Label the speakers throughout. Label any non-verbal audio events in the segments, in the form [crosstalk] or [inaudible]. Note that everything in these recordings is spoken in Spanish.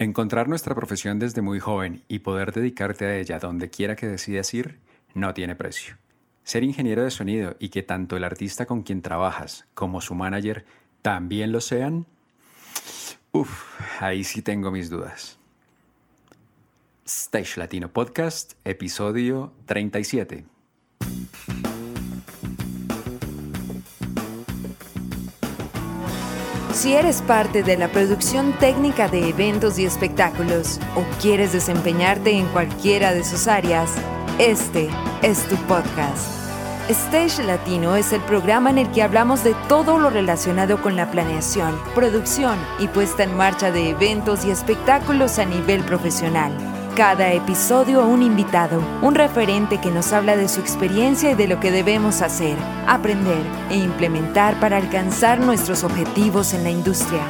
Speaker 1: Encontrar nuestra profesión desde muy joven y poder dedicarte a ella donde quiera que decidas ir no tiene precio. Ser ingeniero de sonido y que tanto el artista con quien trabajas como su manager también lo sean, uff, ahí sí tengo mis dudas. Stage Latino Podcast, episodio 37.
Speaker 2: Si eres parte de la producción técnica de eventos y espectáculos o quieres desempeñarte en cualquiera de sus áreas, este es tu podcast. Stage Latino es el programa en el que hablamos de todo lo relacionado con la planeación, producción y puesta en marcha de eventos y espectáculos a nivel profesional. Cada episodio un invitado, un referente que nos habla de su experiencia y de lo que debemos hacer, aprender e implementar para alcanzar nuestros objetivos en la industria.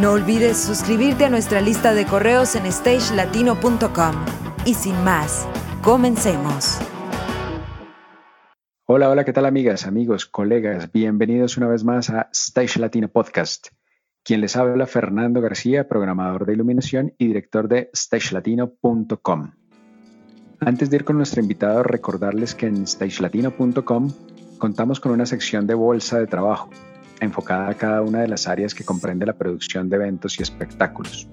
Speaker 2: No olvides suscribirte a nuestra lista de correos en stagelatino.com. Y sin más, comencemos.
Speaker 1: Hola, hola, ¿qué tal amigas, amigos, colegas? Bienvenidos una vez más a Stage Latino Podcast. Quien les habla, Fernando García, programador de iluminación y director de stagelatino.com. Antes de ir con nuestro invitado, recordarles que en stagelatino.com contamos con una sección de bolsa de trabajo, enfocada a cada una de las áreas que comprende la producción de eventos y espectáculos.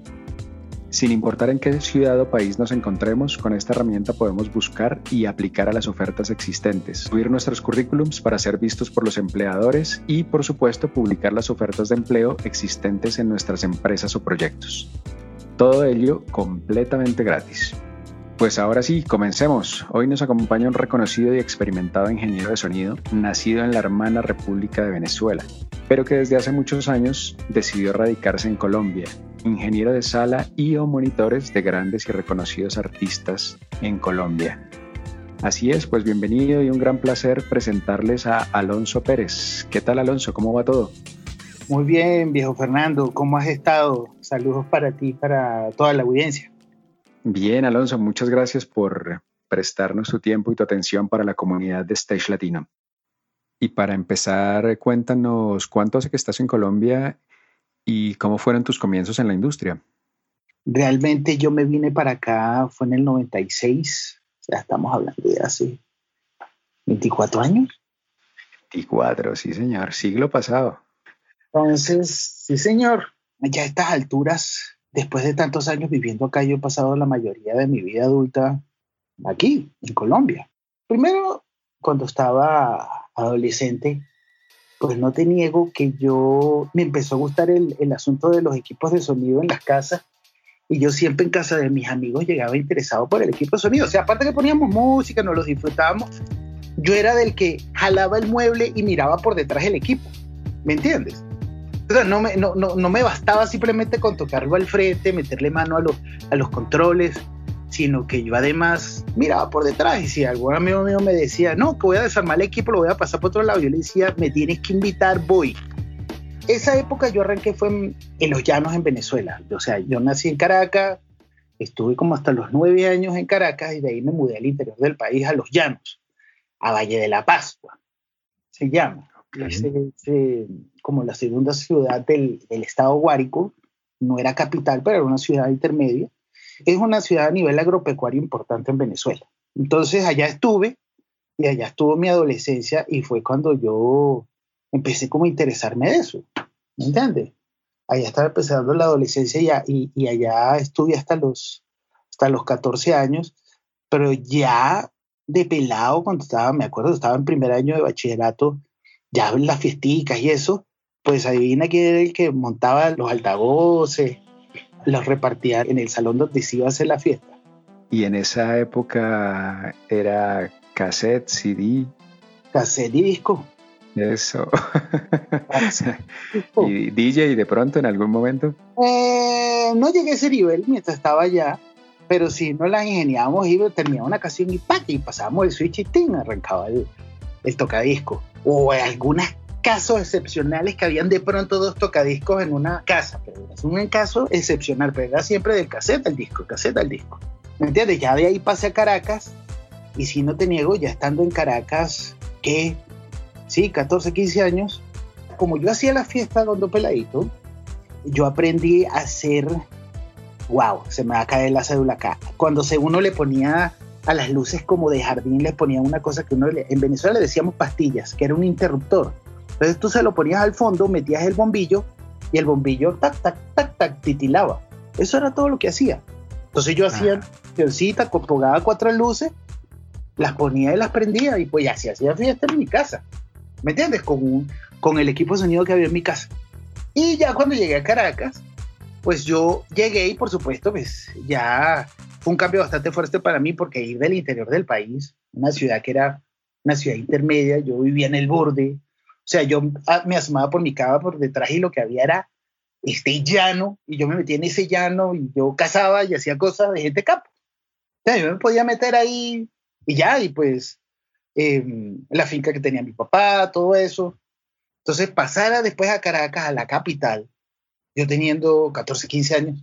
Speaker 1: Sin importar en qué ciudad o país nos encontremos, con esta herramienta podemos buscar y aplicar a las ofertas existentes, subir nuestros currículums para ser vistos por los empleadores y, por supuesto, publicar las ofertas de empleo existentes en nuestras empresas o proyectos. Todo ello completamente gratis. Pues ahora sí, comencemos. Hoy nos acompaña un reconocido y experimentado ingeniero de sonido, nacido en la hermana República de Venezuela, pero que desde hace muchos años decidió radicarse en Colombia ingeniero de sala y o monitores de grandes y reconocidos artistas en Colombia. Así es, pues bienvenido y un gran placer presentarles a Alonso Pérez. ¿Qué tal Alonso? ¿Cómo va todo?
Speaker 3: Muy bien, viejo Fernando, ¿cómo has estado? Saludos para ti, para toda la audiencia.
Speaker 1: Bien, Alonso, muchas gracias por prestarnos tu tiempo y tu atención para la comunidad de Stage Latino. Y para empezar, cuéntanos cuánto hace que estás en Colombia ¿Y cómo fueron tus comienzos en la industria?
Speaker 3: Realmente yo me vine para acá, fue en el 96, o sea, estamos hablando de hace 24 años.
Speaker 1: 24, sí señor, siglo pasado.
Speaker 3: Entonces, sí señor, ya a estas alturas, después de tantos años viviendo acá, yo he pasado la mayoría de mi vida adulta aquí, en Colombia. Primero, cuando estaba adolescente, pues no te niego que yo me empezó a gustar el, asunto de los equipos de sonido en las casas y yo siempre en casa de mis amigos llegaba interesado por el equipo de sonido. O sea, aparte que poníamos música, nos los disfrutábamos, yo era del que jalaba el mueble y miraba por detrás el equipo. ¿Me entiendes? No me, no, no, no me bastaba simplemente con tocarlo al frente, meterle mano a a los controles sino que yo además miraba por detrás y si algún amigo mío me decía, no, que voy a desarmar el equipo, lo voy a pasar por otro lado, yo le decía, me tienes que invitar, voy. Esa época yo arranqué fue en, los llanos en Venezuela, o sea, yo nací en Caracas, estuve como hasta los nueve años en Caracas y de ahí me mudé al interior del país, a los llanos, a Valle de la Pascua, se llama. Es, como la segunda ciudad del, del estado Guárico, no era capital, pero era una ciudad intermedia es una ciudad a nivel agropecuario importante en Venezuela. Entonces allá estuve y allá estuvo mi adolescencia y fue cuando yo empecé como a interesarme de eso. ¿Me entiendes? Allá estaba empezando la adolescencia y, y, allá estuve hasta los, hasta los 14 años, pero ya de pelado, cuando estaba, me acuerdo, estaba en primer año de bachillerato, ya en las fiesticas y eso, pues adivina quién era el que montaba los altavoces, los repartía en el salón donde se iba a hacer la fiesta.
Speaker 1: Y en esa época era cassette, CD.
Speaker 3: Cassette y disco.
Speaker 1: Eso. ¿Y DJ [laughs] de pronto en algún momento?
Speaker 3: Eh, no llegué a ese nivel mientras estaba allá, pero si no la ingeniábamos y terminaba una canción y, y pasábamos el switch y ¡ting! arrancaba el, el tocadisco. O algunas casos excepcionales que habían de pronto dos tocadiscos en una casa, pero es un caso excepcional, pero era siempre del cassette al disco, cassette al disco. ¿Me entiendes? Ya de ahí pasé a Caracas y si no te niego, ya estando en Caracas, que sí, 14, 15 años, como yo hacía la fiesta con Peladito, yo aprendí a hacer wow, se me va a caer la cédula acá. Cuando se uno le ponía a las luces como de jardín, le ponía una cosa que uno en Venezuela le decíamos pastillas, que era un interruptor. Entonces tú se lo ponías al fondo, metías el bombillo y el bombillo tac, tac, tac, tac, titilaba. Eso era todo lo que hacía. Entonces yo hacía cita, pagaba cuatro luces, las ponía y las prendía y pues ya se hacía fiesta en mi casa. ¿Me entiendes? Con, con el equipo de sonido que había en mi casa. Y ya cuando llegué a Caracas, pues yo llegué y por supuesto, pues ya fue un cambio bastante fuerte para mí porque ir del interior del país, una ciudad que era una ciudad intermedia, yo vivía en el borde, o sea, yo ah, me asomaba por mi cava por detrás y lo que había era este llano y yo me metía en ese llano y yo cazaba y hacía cosas de gente campo. O sea, yo me podía meter ahí y ya, y pues em, la finca que tenía mi papá, todo eso. Entonces, pasar después a Caracas, a la capital, yo teniendo 14, 15 años,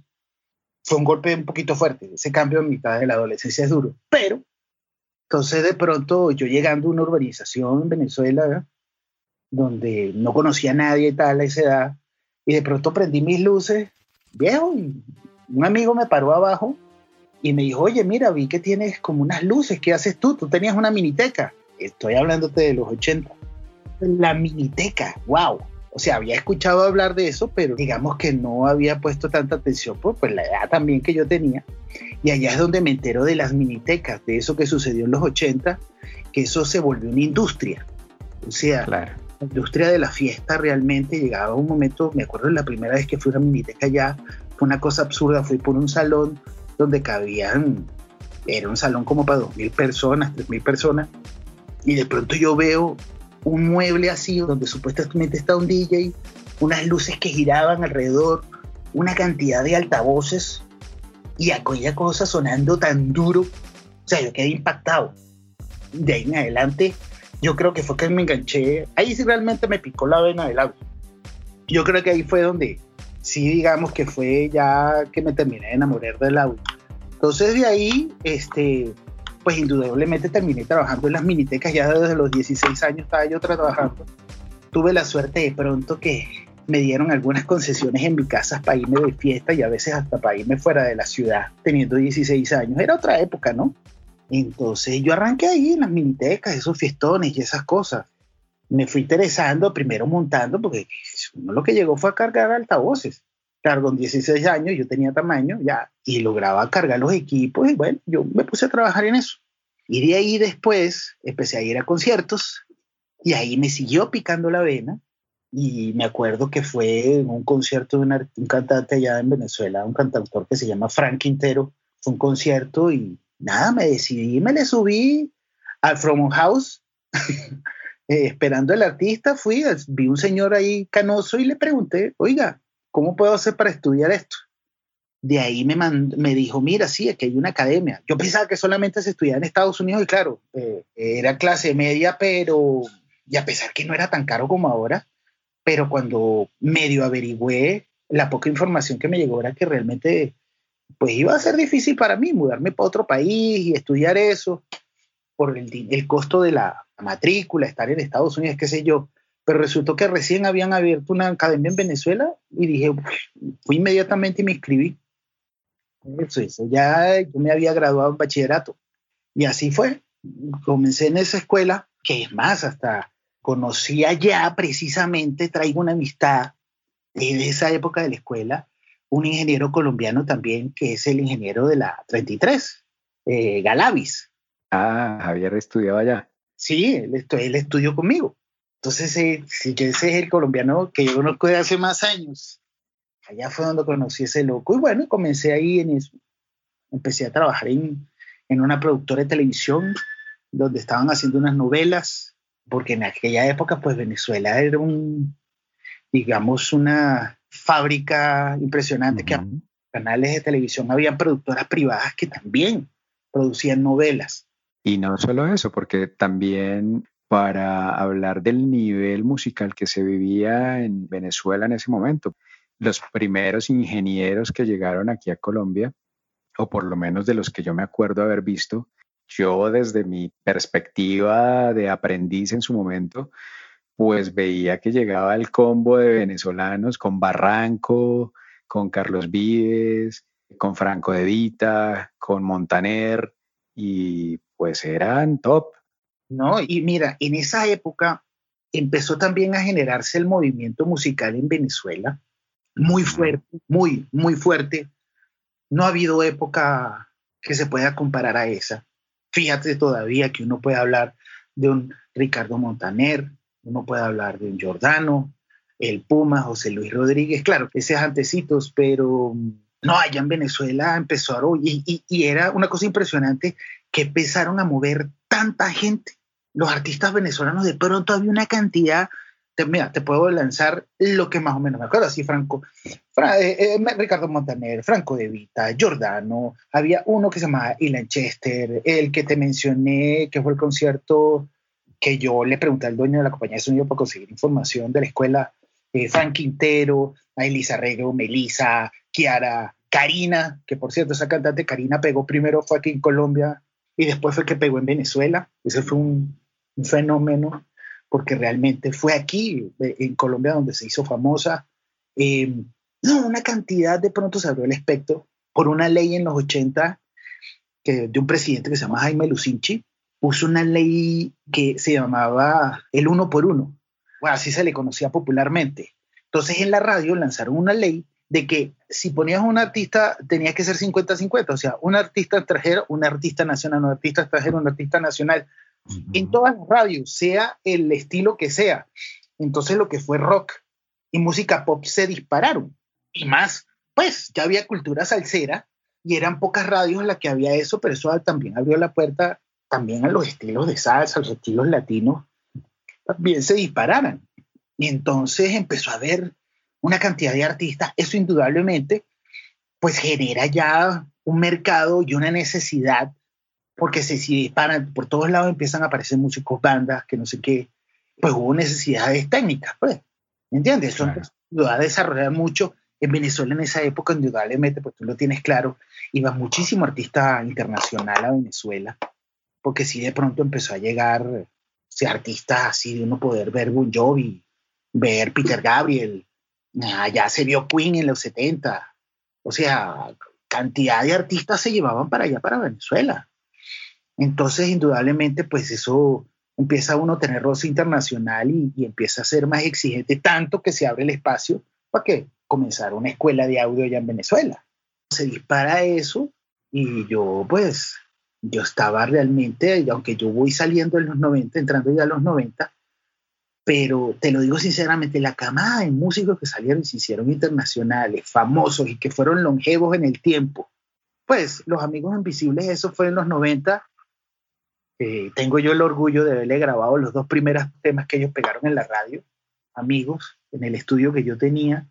Speaker 3: fue un golpe un poquito fuerte. Ese cambio en mitad de la adolescencia es duro. Pero, entonces de pronto yo llegando a una urbanización en Venezuela, donde no conocía a nadie y tal a esa edad, y de pronto prendí mis luces, viejo, y un amigo me paró abajo y me dijo, oye, mira, vi que tienes como unas luces, ¿qué haces tú? Tú tenías una miniteca. Estoy hablándote de los 80. La miniteca, wow. O sea, había escuchado hablar de eso, pero digamos que no había puesto tanta atención por pues, la edad también que yo tenía. Y allá es donde me entero de las minitecas, de eso que sucedió en los 80, que eso se volvió una industria. O sea, la industria de la fiesta realmente llegaba a un momento, me acuerdo la primera vez que fui a una miniteca allá, fue una cosa absurda, fui por un salón donde cabían, era un salón como para 2.000 personas, 3.000 personas, y de pronto yo veo un mueble así donde supuestamente está un DJ, unas luces que giraban alrededor, una cantidad de altavoces y aquella cosa sonando tan duro. O sea, yo quedé impactado. De ahí en adelante, yo creo que fue que me enganché. Ahí sí realmente me picó la vena del audio. Yo creo que ahí fue donde sí, digamos que fue ya que me terminé de enamorar del audio. Entonces de ahí, este, pues indudablemente terminé trabajando en las minitecas, ya desde los 16 años estaba yo trabajando. Tuve la suerte de pronto que me dieron algunas concesiones en mi casa para irme de fiesta y a veces hasta para irme fuera de la ciudad, teniendo 16 años. Era otra época, ¿no? Entonces yo arranqué ahí en las minitecas, esos fiestones y esas cosas. Me fui interesando, primero montando, porque uno lo que llegó fue a cargar altavoces. Claro, con 16 años yo tenía tamaño ya y lograba cargar los equipos y bueno, yo me puse a trabajar en eso. Y de ahí después empecé a ir a conciertos y ahí me siguió picando la vena y me acuerdo que fue en un concierto de un cantante allá en Venezuela, un cantautor que se llama Frank Quintero, fue un concierto y nada, me decidí, me le subí al From House [laughs] eh, esperando el artista, fui, vi un señor ahí canoso y le pregunté, oiga, ¿cómo puedo hacer para estudiar esto? De ahí me, me dijo, mira, sí, aquí hay una academia. Yo pensaba que solamente se estudiaba en Estados Unidos y claro, eh, era clase media, pero, y a pesar que no era tan caro como ahora, pero cuando medio averigüé, la poca información que me llegó era que realmente, pues iba a ser difícil para mí mudarme para otro país y estudiar eso por el, el costo de la matrícula, estar en Estados Unidos, qué sé yo pero resultó que recién habían abierto una academia en Venezuela y dije, fui inmediatamente y me inscribí. Eso, eso, ya yo me había graduado en bachillerato. Y así fue. Comencé en esa escuela, que es más, hasta conocía ya precisamente, traigo una amistad de esa época de la escuela, un ingeniero colombiano también, que es el ingeniero de la 33, eh, Galavis.
Speaker 1: Ah, Javier estudiaba allá.
Speaker 3: Sí, él, él estudió conmigo. Entonces, eh, si ese es el colombiano que yo conozco de hace más años. Allá fue donde conocí ese loco. Y bueno, comencé ahí en eso. Empecé a trabajar en, en una productora de televisión donde estaban haciendo unas novelas, porque en aquella época, pues Venezuela era un, digamos, una fábrica impresionante, que canales de televisión habían productoras privadas que también producían novelas.
Speaker 1: Y no solo eso, porque también para hablar del nivel musical que se vivía en Venezuela en ese momento. Los primeros ingenieros que llegaron aquí a Colombia, o por lo menos de los que yo me acuerdo haber visto, yo desde mi perspectiva de aprendiz en su momento, pues veía que llegaba el combo de venezolanos con Barranco, con Carlos Vives, con Franco de Vita, con Montaner, y pues eran top.
Speaker 3: No, y mira, en esa época empezó también a generarse el movimiento musical en Venezuela, muy fuerte, muy, muy fuerte. No ha habido época que se pueda comparar a esa. Fíjate todavía que uno puede hablar de un Ricardo Montaner, uno puede hablar de un Giordano, el Puma, José Luis Rodríguez, claro, ese es antecitos, pero no, allá en Venezuela empezaron y, y, era una cosa impresionante que empezaron a mover tanta gente. Los artistas venezolanos de pronto había una cantidad, te, mira, te puedo lanzar lo que más o menos me acuerdo, así Franco, eh, eh, Ricardo Montaner, Franco De Vita, Giordano, había uno que se llamaba Ilan Chester, el que te mencioné, que fue el concierto que yo le pregunté al dueño de la compañía de sonido para conseguir información de la escuela, eh, Frank Quintero, a Elisa Rego, Melisa, Kiara, Karina, que por cierto, esa cantante Karina pegó primero, fue aquí en Colombia y después fue que pegó en Venezuela. Ese fue un, fenómeno porque realmente fue aquí, eh, en Colombia, donde se hizo famosa. Em, no, una cantidad de pronto se abrió el espectro por una ley en los 80 que, de un presidente que se llama Jaime Lucinchi, puso una ley que se llamaba el uno por uno, bueno, así se le conocía popularmente. Entonces en la radio lanzaron una ley de que si ponías un artista tenía que ser 50-50, o sea, un artista extranjero, un artista nacional, un artista extranjero, un artista nacional, en todas las radios, sea el estilo que sea. Entonces lo que fue rock y música pop se dispararon. Y más, pues ya había cultura salsera y eran pocas radios las que había eso, pero eso también abrió la puerta también a los estilos de salsa, a los estilos latinos, también se dispararan. Y entonces empezó a haber una cantidad de artistas, eso indudablemente, pues genera ya un mercado y una necesidad, porque se si disparan por todos lados, empiezan a aparecer músicos, bandas, que no sé qué, pues hubo necesidades técnicas, pues, ¿me entiendes? Eso lo a desarrollar mucho. En Venezuela en esa época, indudablemente, pues tú lo tienes claro, iba muchísimo artista internacional a Venezuela, porque si de pronto empezó a llegar si artistas así de uno poder ver Bon Jovi, ver Peter Gabriel, ya se vio Queen en los 70. O sea, cantidad de artistas se llevaban para allá, para Venezuela. Entonces, indudablemente, pues eso empieza uno a tener roce internacional y, empieza a ser más exigente, tanto que se abre el espacio para que comenzara una escuela de audio allá en Venezuela. Se dispara eso y yo, pues, yo estaba realmente, aunque yo voy saliendo en los 90, entrando ya a los 90, pero te lo digo sinceramente, la camada de músicos que salieron y se hicieron internacionales, famosos y que fueron longevos en el tiempo, pues los amigos invisibles, eso fue en los 90. Eh, tengo yo el orgullo de haberle grabado los dos primeros temas que ellos pegaron en la radio, amigos, en el estudio que yo tenía.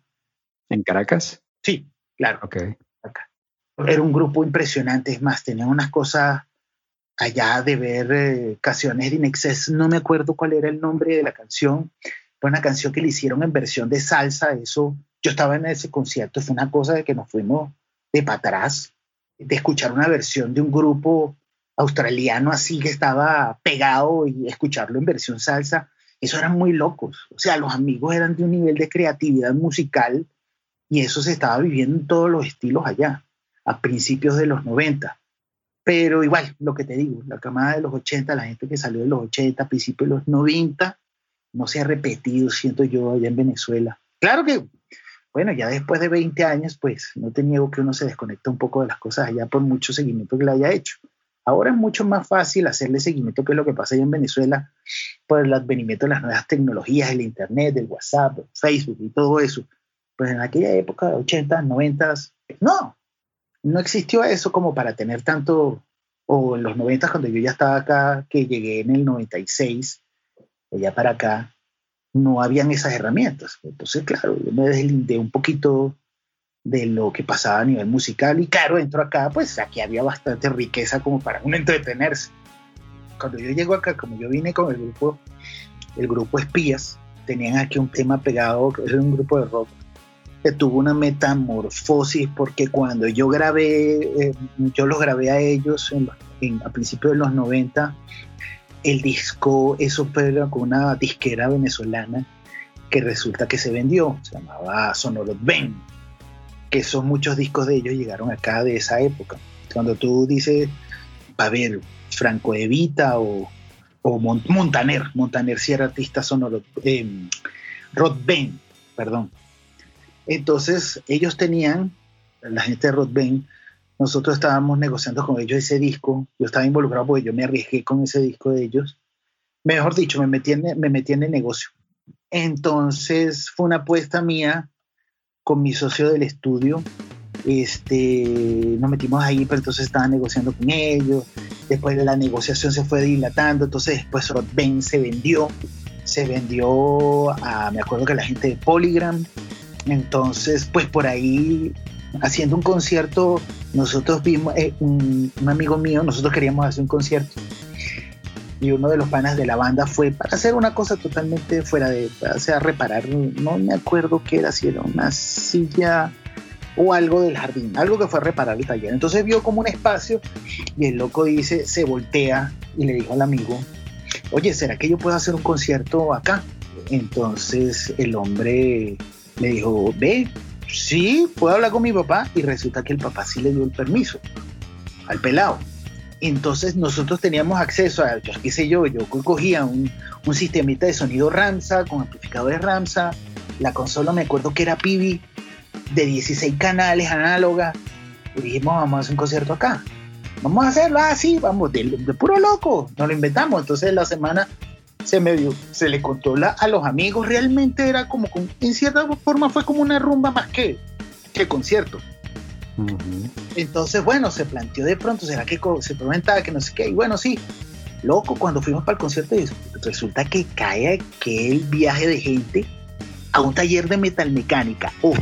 Speaker 1: ¿En Caracas?
Speaker 3: Sí, claro.
Speaker 1: Ok.
Speaker 3: Era un grupo impresionante, es más, tenían unas cosas allá de ver eh, canciones de Inexcess, no me acuerdo cuál era el nombre de la canción, fue una canción que le hicieron en versión de salsa, eso, yo estaba en ese concierto, fue una cosa de que nos fuimos de para de escuchar una versión de un grupo australiano así que estaba pegado y escucharlo en versión salsa, eso eran muy locos, o sea, los amigos eran de un nivel de creatividad musical y eso se estaba viviendo en todos los estilos allá, a principios de los 90. Pero igual, lo que te digo, la camada de los 80, la gente que salió de los 80, principios de los 90, no se ha repetido, siento yo, allá en Venezuela. Claro que, bueno, ya después de 20 años, pues no te niego que uno se desconecta un poco de las cosas allá por mucho seguimiento que le haya hecho. Ahora es mucho más fácil hacerle seguimiento que lo que pasa allá en Venezuela por el advenimiento de las nuevas tecnologías, el Internet, el WhatsApp, Facebook y todo eso. Pues en aquella época, 80, 90, no, no existió eso como para tener tanto, o en los 90 cuando yo ya estaba acá, que llegué en el 96, allá para acá, no habían esas herramientas. Entonces, claro, yo me deslindé un poquito de lo que pasaba a nivel musical y claro, entro acá, pues aquí había bastante riqueza como para uno entretenerse. Cuando yo llego acá, como yo vine con el grupo, el grupo Espías, tenían aquí un tema pegado, es un grupo de rock tuvo una metamorfosis porque cuando yo grabé, eh, yo los grabé a ellos a principios de los 90, el disco, eso fue con una disquera venezolana que resulta que se vendió, se llamaba Sonoros Ben. que son muchos discos de ellos llegaron acá de esa época. Cuando tú dices, a ver, Franco Evita o, o Montaner, Montaner si era artista sonoro, eh, Rod Ben, perdón. Entonces ellos tenían, la gente de Rod Ben, nosotros estábamos negociando con ellos ese disco, yo estaba involucrado porque yo me arriesgué con ese disco de ellos, mejor dicho, me metí en, el negocio. Entonces fue una apuesta mía con mi socio del estudio. Este, nos metimos ahí, pero entonces estaba negociando con ellos. Después de la negociación se fue dilatando, entonces después Rod Ben se vendió. Se vendió a, me acuerdo que la gente de Polygram. Entonces, pues por ahí, haciendo un concierto, nosotros vimos, eh, un, un amigo mío, nosotros queríamos hacer un concierto y uno de los panas de la banda fue para hacer una cosa totalmente fuera de, o sea, reparar, no me acuerdo qué era, si era una silla o algo del jardín, algo que fue a reparar el taller. Entonces vio como un espacio y el loco dice, se voltea y le dijo al amigo, oye, ¿será que yo puedo hacer un concierto acá? Entonces el hombre le dijo, ve, sí, puedo hablar con mi papá y resulta que el papá sí le dio el permiso al pelado. Entonces nosotros teníamos acceso a, yo qué sé yo, yo cogía un, un sistemita de sonido Ramsa con amplificadores Ramsa, la consola me acuerdo que era Pibi de 16 canales análoga, y dijimos vamos a hacer un concierto acá, vamos a hacerlo así, vamos, de, puro loco, nos lo inventamos, entonces la semana se me dio, se le contó a los amigos, realmente era como, en cierta forma fue como una rumba más que, que concierto. Entonces, bueno, se planteó de pronto, ¿será que se comentaba que no sé qué? Y bueno, sí, loco, cuando fuimos para el concierto, resulta que cae aquel viaje de gente a un taller de metalmecánica. o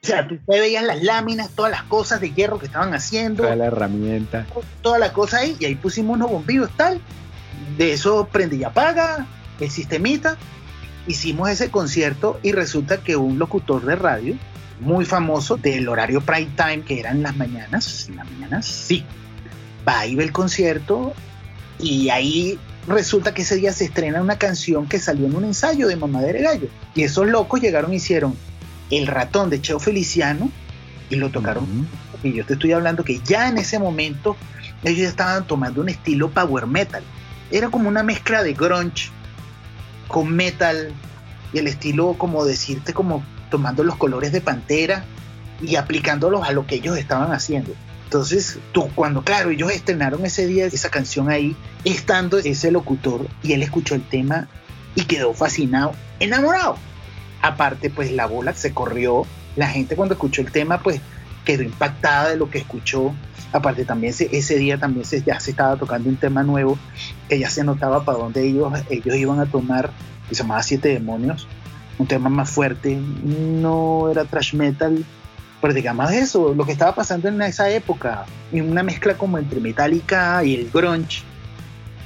Speaker 3: sea, tú veías las láminas, todas las cosas de hierro que estaban haciendo.
Speaker 1: Toda la herramienta.
Speaker 3: Toda la cosa ahí, y ahí pusimos unos bombillos tal. De eso prende y apaga el sistemita. Hicimos ese concierto y resulta que un locutor de radio muy famoso del horario prime time, que eran las mañanas, en las mañanas, sí, va y ve el concierto y ahí resulta que ese día se estrena una canción que salió en un ensayo de Mamadera Gallo. Y esos locos llegaron y hicieron El ratón de Cheo Feliciano y lo tocaron. Y yo te estoy hablando que ya en ese momento ellos estaban tomando un estilo power metal. Era como una mezcla de grunge con metal y el estilo como decirte como tomando los colores de Pantera y aplicándolos a lo que ellos estaban haciendo. Entonces, tú, cuando, claro, ellos estrenaron ese día esa canción ahí, estando ese locutor, y él escuchó el tema y quedó fascinado, enamorado. Aparte, pues la bola se corrió, la gente cuando escuchó el tema, pues quedó impactada de lo que escuchó. Aparte, también ese, día también se, ya se estaba tocando un tema nuevo, que ya se notaba para dónde ellos, ellos iban a tomar, que se llamaba Siete Demonios, un tema más fuerte, no era trash metal, pero digamos eso, lo que estaba pasando en esa época, una mezcla como entre Metallica y el grunge.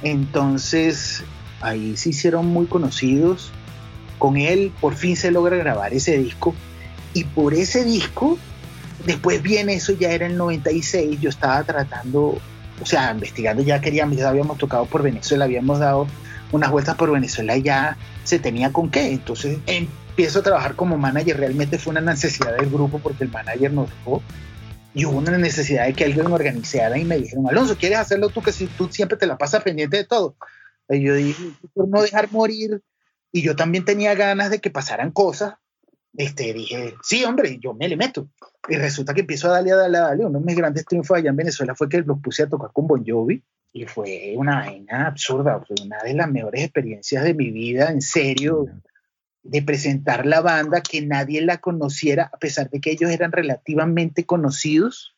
Speaker 3: Entonces, ahí se hicieron muy conocidos. Con él por fin se logra grabar ese disco. Y por ese disco, después viene eso, ya era el 96, yo estaba tratando, o sea, investigando, ya queríamos, ya habíamos tocado por Venezuela, habíamos dado unas vueltas por Venezuela y ya se tenía con qué. Entonces empiezo a trabajar como manager. Realmente fue una necesidad del grupo porque el manager nos dejó. Y hubo una necesidad de que alguien me organizara y me dijeron, Alonso, ¿quieres hacerlo tú? Que si tú siempre te la pasas pendiente de todo. Y yo dije, por no dejar morir. Y yo también tenía ganas de que pasaran cosas. Este, dije, sí, hombre, yo me le meto. Y resulta que empiezo a darle, a darle, a darle. Uno de mis grandes triunfos allá en Venezuela fue que los puse a tocar con Bon Jovi y fue una vaina absurda, fue una de las mejores experiencias de mi vida, en serio, de presentar la banda, que nadie la conociera, a pesar de que ellos eran relativamente conocidos,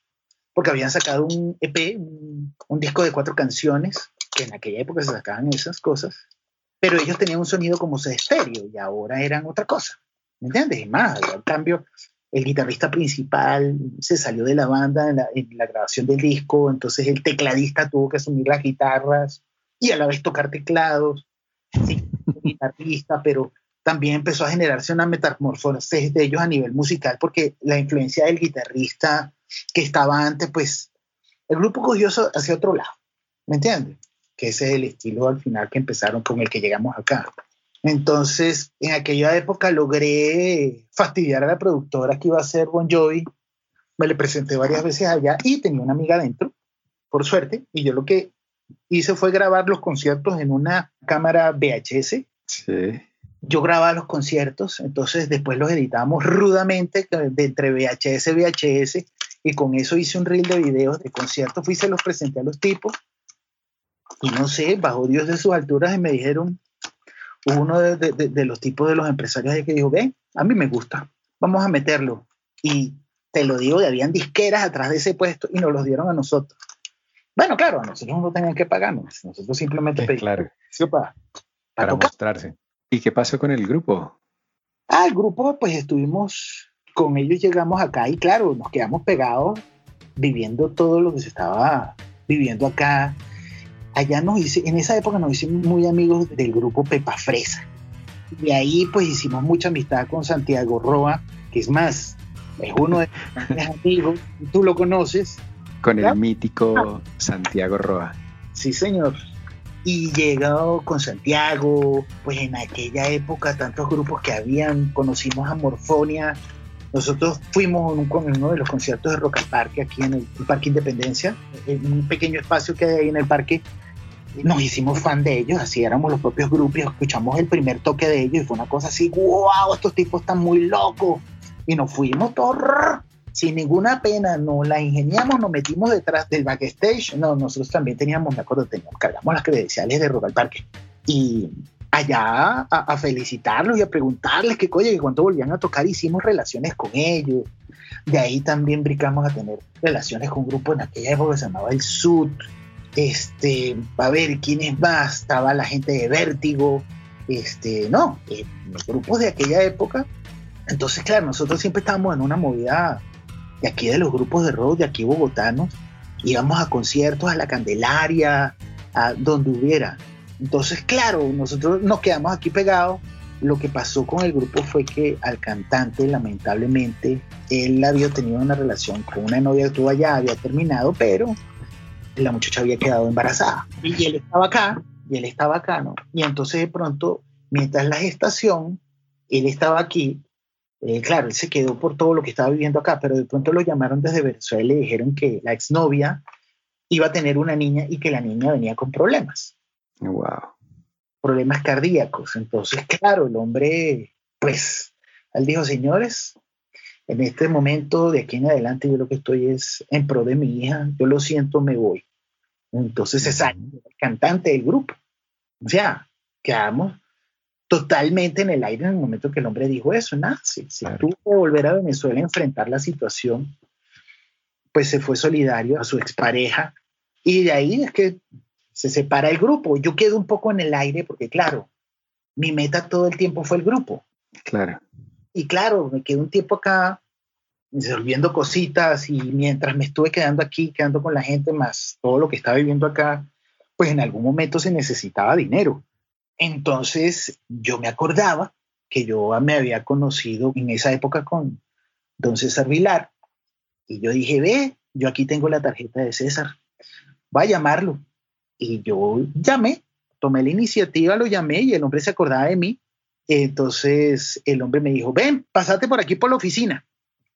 Speaker 3: porque habían sacado un EP, un, disco de cuatro canciones, que en aquella época se sacaban esas cosas, pero ellos tenían un sonido como de estéreo y ahora eran otra cosa, ¿me entiendes? Y más, en cambio, el guitarrista principal se salió de la banda en la, grabación del disco, entonces el tecladista tuvo que asumir las guitarras y a la vez tocar teclados, sí, guitarrista, [laughs] pero también empezó a generarse una metamorfosis de ellos a nivel musical, porque la influencia del guitarrista que estaba antes, pues el grupo cogió hacia otro lado, ¿me entiendes? Que ese es el estilo al final que empezaron con el que llegamos acá. Entonces, en aquella época logré fastidiar a la productora que iba a ser Bon Jovi. Me le presenté varias veces allá y tenía una amiga adentro, por suerte. Y yo lo que hice fue grabar los conciertos en una cámara VHS.
Speaker 1: Sí.
Speaker 3: Yo grababa los conciertos, entonces después los editábamos rudamente de entre VHS y VHS y con eso hice un reel de videos de conciertos, fui y se los presenté a los tipos y no sé, bajo Dios de sus alturas y me dijeron, uno de, los tipos de los empresarios que dijo, ven, a mí me gusta, vamos a meterlo. Y te lo digo, habían disqueras atrás de ese puesto y nos los dieron a nosotros. Bueno, claro, a nosotros no tenían que pagarnos, nosotros simplemente
Speaker 1: pedimos claro. para, para, mostrarse. ¿Y qué pasó con el grupo?
Speaker 3: Ah, el grupo, pues estuvimos, con ellos llegamos acá y claro, nos quedamos pegados viviendo todo lo que se estaba viviendo acá allá nos hice, en esa época nos hicimos muy amigos del grupo Pepa Fresa. Y ahí pues hicimos mucha amistad con Santiago Roa, que es más, es uno de mis [laughs] amigos, tú lo conoces.
Speaker 1: Con el mítico Santiago Roa.
Speaker 3: Sí, señor. Y llegado con Santiago, pues en aquella época tantos grupos que habían, conocimos a Morfonia, nosotros fuimos en uno de los conciertos de Rock al Parque aquí en el Parque Independencia, en un pequeño espacio que hay ahí en el parque, nos hicimos fan de ellos, así éramos los propios grupos, escuchamos el primer toque de ellos y fue una cosa así, wow, estos tipos están muy locos. Y nos fuimos todos sin ninguna pena, nos la ingeniamos, nos metimos detrás del backstage. No, nosotros también teníamos, me acuerdo, teníamos, cargamos las credenciales de Rock Parque. Y allá a, felicitarlos y a preguntarles qué coño, que cuando volvían a tocar hicimos relaciones con ellos. De ahí también brincamos a tener relaciones con un grupo en aquella época que se llamaba el Sud este, a ver quiénes más, estaba la gente de Vértigo, este, no, eh, los grupos de aquella época. Entonces, claro, nosotros siempre estábamos en una movida de aquí de los grupos de rock, de aquí bogotanos, íbamos a conciertos, a la Candelaria, a donde hubiera. Entonces, claro, nosotros nos quedamos aquí pegados. Lo que pasó con el grupo fue que al cantante, lamentablemente, él había tenido una relación con una novia que tuvo allá, había terminado, pero la muchacha había quedado embarazada. Y él estaba acá, y él estaba acá, ¿no? Y entonces de pronto, mientras la gestación, él estaba aquí, eh, claro, él se quedó por todo lo que estaba viviendo acá, pero de pronto lo llamaron desde Venezuela y le dijeron que la exnovia iba a tener una niña y que la niña venía con problemas.
Speaker 1: Wow.
Speaker 3: Problemas cardíacos. Entonces, claro, el hombre, pues, él dijo, señores, en este momento, de aquí en adelante, yo lo que estoy es en pro de mi hija, yo lo siento, me voy. Entonces es el cantante del grupo. O sea, quedamos totalmente en el aire en el momento que el hombre dijo eso. Nada, si, tuvo que volver a Venezuela a enfrentar la situación, pues se fue solidario a su expareja y de ahí es que se separa el grupo. Yo quedo un poco en el aire porque, claro, mi meta todo el tiempo fue el grupo.
Speaker 1: Claro.
Speaker 3: Y claro, me quedé un tiempo acá resolviendo cositas y mientras me estuve quedando aquí, quedando con la gente, más todo lo que estaba viviendo acá, pues en algún momento se necesitaba dinero. Entonces yo me acordaba que yo me había conocido en esa época con don César Vilar y yo dije, ve, yo aquí tengo la tarjeta de César, voy a llamarlo. Y yo llamé, tomé la iniciativa, lo llamé y el hombre se acordaba de mí entonces el hombre me dijo, ven, pasate por aquí por la oficina.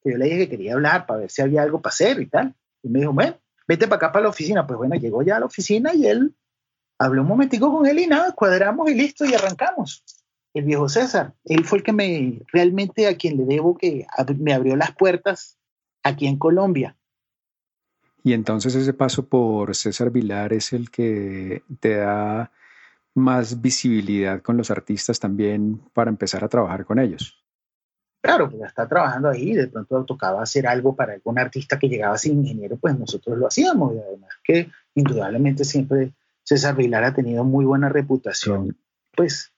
Speaker 3: Yo le dije que quería hablar para ver si había algo para hacer y tal. Y me dijo, ven, vete para acá para la oficina. Pues bueno, llegó ya a la oficina y él habló un momentico con él y nada, cuadramos y listo y arrancamos. El viejo César, él fue el que me, realmente a quien le debo que me abrió las puertas aquí en Colombia.
Speaker 1: Y entonces ese paso por César Vilar es el que te da más visibilidad con los artistas también para empezar a trabajar con ellos.
Speaker 3: Claro, pues está trabajando ahí, de pronto tocaba hacer algo para algún artista que llegaba sin ingeniero, pues nosotros lo hacíamos y además que indudablemente siempre César Vilar ha tenido muy buena reputación, pues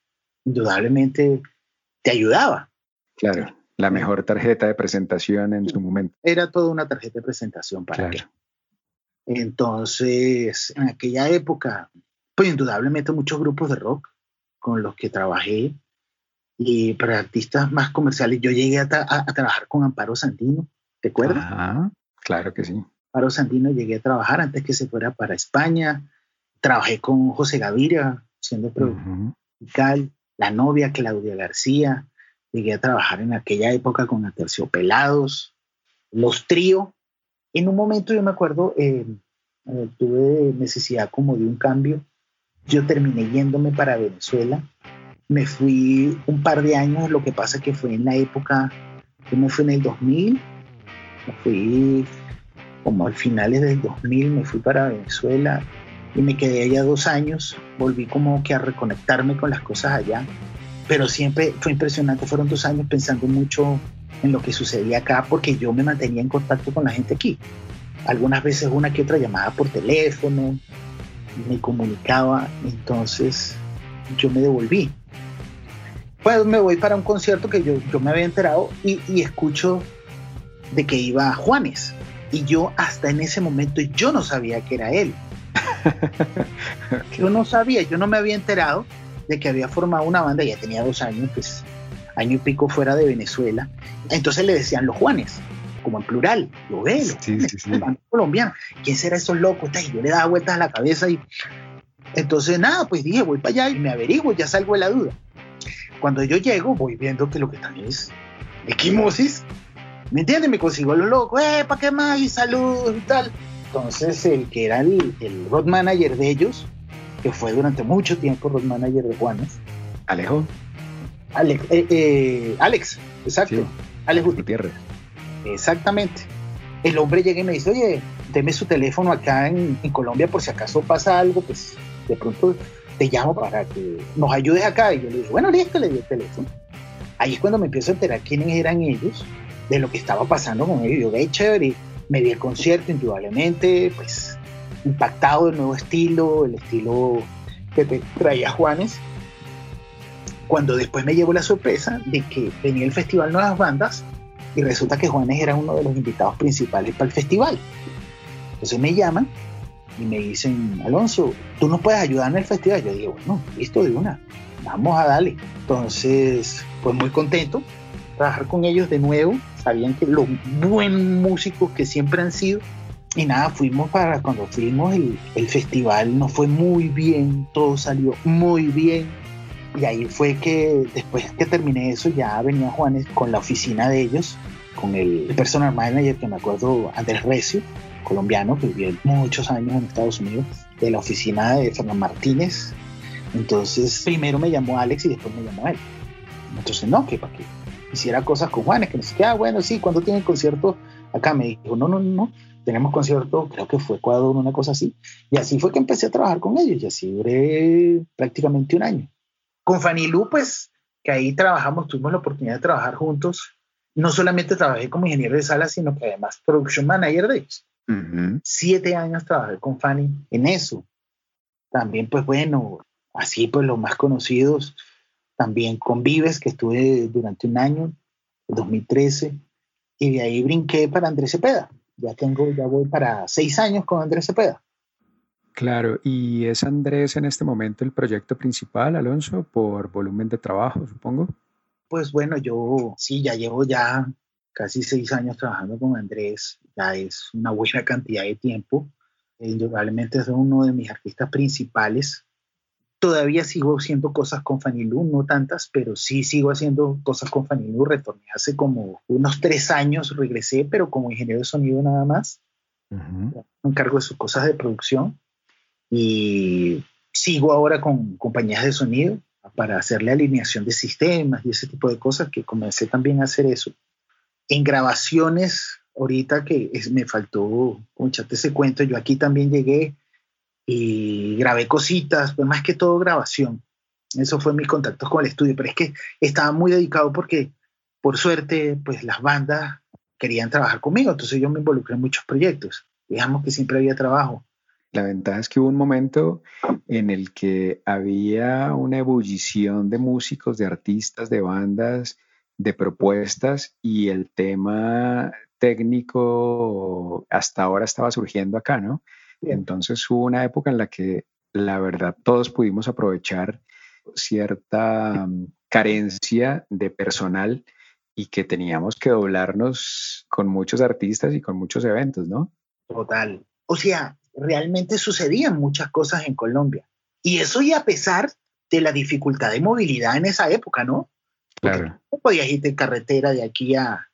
Speaker 3: indudablemente te ayudaba.
Speaker 1: Claro, la mejor tarjeta de presentación en su momento.
Speaker 3: Era toda una tarjeta de presentación para claro. Entonces, en aquella época, pues indudablemente muchos grupos de rock con los que trabajé y para artistas más comerciales. Yo llegué a, trabajar con Amparo Santino, ¿te acuerdas?
Speaker 1: Ajá, claro que sí.
Speaker 3: Amparo Santino llegué a trabajar antes que se fuera para España. Trabajé con José Gaviria, siendo productor musical. la novia Claudia García, llegué a trabajar en aquella época con Aterciopelados, los tríos. En un momento yo me acuerdo, eh, eh, tuve necesidad como de un cambio. Yo terminé yéndome para Venezuela. Me fui un par de años, lo que pasa que fue en la época, yo me fui en el 2000, me fui como al finales del 2000, me fui para Venezuela y me quedé allá dos años. Volví como que a reconectarme con las cosas allá. Pero siempre fue impresionante, fueron dos años pensando mucho en lo que sucedía acá porque yo me mantenía en contacto con la gente aquí algunas veces una que otra llamada por teléfono, me comunicaba, entonces yo me devolví. Pues me voy para un concierto que yo, yo me había enterado y, y escucho de que iba a Juanes. Y yo hasta en ese momento yo no sabía que era él. [laughs] Yo no sabía, yo no me había enterado de que había formado una banda, ya tenía dos años, pues año y pico fuera de Venezuela. Entonces le decían los Juanes como en plural, lo ve, sí, sí, sí. colombiano. ¿Quién será esos locos? Y yo le daba vueltas a la cabeza y entonces nada, pues dije, voy para allá y me averiguo, ya salgo de la duda. Cuando yo llego, voy viendo que lo que están es equimosis. ¿Me entiendes? Me consigo a los locos, eh, ¿para qué más? Y saludos y tal. Entonces, el que era el, el road manager de ellos, que fue durante mucho tiempo road manager de Juanes.
Speaker 1: Alejo.
Speaker 3: Alex, eh, eh, Alex exacto.
Speaker 1: Alex Gutiérrez.
Speaker 3: Exactamente. El hombre llega y me dice, oye, deme su teléfono acá en, Colombia por si acaso pasa algo, pues de pronto te llamo para que nos ayudes acá. Y yo le dije, bueno, listo, le di el teléfono. Ahí es cuando me empiezo a enterar quiénes eran ellos, de lo que estaba pasando con ellos. Yo, ve chévere, me di el concierto, indudablemente, pues impactado del nuevo estilo, el estilo que te traía Juanes. Cuando después me llevo la sorpresa de que venía el Festival Nuevas Bandas y resulta que Juanes era uno de los invitados principales para el festival. Entonces me llaman y me dicen, Alonso, ¿tú nos puedes ayudar en el festival? Yo digo, bueno, listo de una, vamos a darle. Entonces, pues muy contento trabajar con ellos de nuevo. Sabían que los buen músicos que siempre han sido. Y nada, fuimos para cuando fuimos el, el festival, nos fue muy bien, todo salió muy bien y ahí fue que después que terminé eso ya venía Juanes con la oficina de ellos, con el personal manager que me acuerdo, Andrés Recio, colombiano, que vivió muchos años en Estados Unidos, de la oficina de Fernando Martínez. Entonces primero me llamó Alex y después me llamó él. Entonces no, que para que hiciera cosas con Juanes, que no sé qué, ah, bueno, sí, cuando tiene concierto acá me dijo, no, no, no, tenemos concierto, creo que fue Ecuador, una cosa así. Y así fue que empecé a trabajar con ellos y así duré prácticamente un año. Con Fanny Lu, pues, que ahí trabajamos, tuvimos la oportunidad de trabajar juntos. No solamente trabajé como ingeniero de sala, sino que además production manager de ellos. Siete años trabajé con Fanny en eso. También, pues bueno, así pues los más conocidos, también con Vives, que estuve durante un año, 2013, y de ahí brinqué para Andrés Cepeda. Ya tengo, ya voy para seis años con Andrés Cepeda.
Speaker 1: Claro, y es Andrés en este momento el proyecto principal, Alonso, por volumen de trabajo, supongo.
Speaker 3: Pues bueno, yo sí, ya llevo ya casi seis años trabajando con Andrés, ya es una buena cantidad de tiempo. Indudablemente es uno de mis artistas principales. Todavía sigo haciendo cosas con Fanny Lu, no tantas, pero sí sigo haciendo cosas con Fanny Lu. Retorné hace como unos tres años, regresé, pero como ingeniero de sonido nada más. Me encargo de sus cosas de producción y sigo ahora con compañías de sonido para hacerle alineación de sistemas y ese tipo de cosas que comencé también a hacer eso. En grabaciones, ahorita que me faltó, echarte ese cuento, yo aquí también llegué y grabé cositas, pues más que todo grabación. Eso fue mis contactos con el estudio, pero es que estaba muy dedicado porque, por suerte, pues las bandas querían trabajar conmigo, entonces yo me involucré en muchos proyectos. Digamos que siempre había trabajo.
Speaker 1: La ventaja es que hubo un momento en el que había una ebullición de músicos, de artistas, de bandas, de propuestas y el tema técnico hasta ahora estaba surgiendo acá, ¿no? Entonces hubo una época en la que la verdad todos pudimos aprovechar cierta mm, carencia de personal y que teníamos que doblarnos con muchos artistas y con muchos eventos, ¿no?
Speaker 3: Total. O sea, realmente sucedían muchas cosas en Colombia. Y eso y a pesar de la dificultad de movilidad en esa época, ¿no?
Speaker 1: Claro.
Speaker 3: No podías irte en carretera de aquí a,